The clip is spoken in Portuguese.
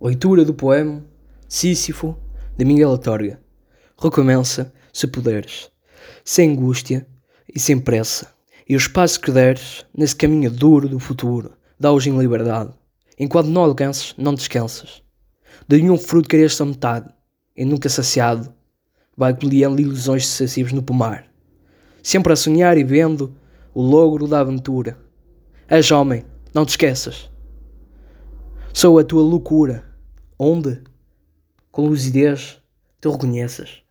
Leitura do poema Sísifo de Miguel Torga. Recomeça, se puderes, sem angústia e sem pressa, e os passos que deres nesse caminho duro do futuro, dá-os em liberdade. Enquanto não alcanças, não descansas. De nenhum fruto queres a metade, e nunca saciado, vai colhendo ilusões sucessivas no pomar. Sempre a sonhar e vendo o logro da aventura. És homem, não te esqueças. Sou a tua loucura, onde, com lucidez, te reconheças.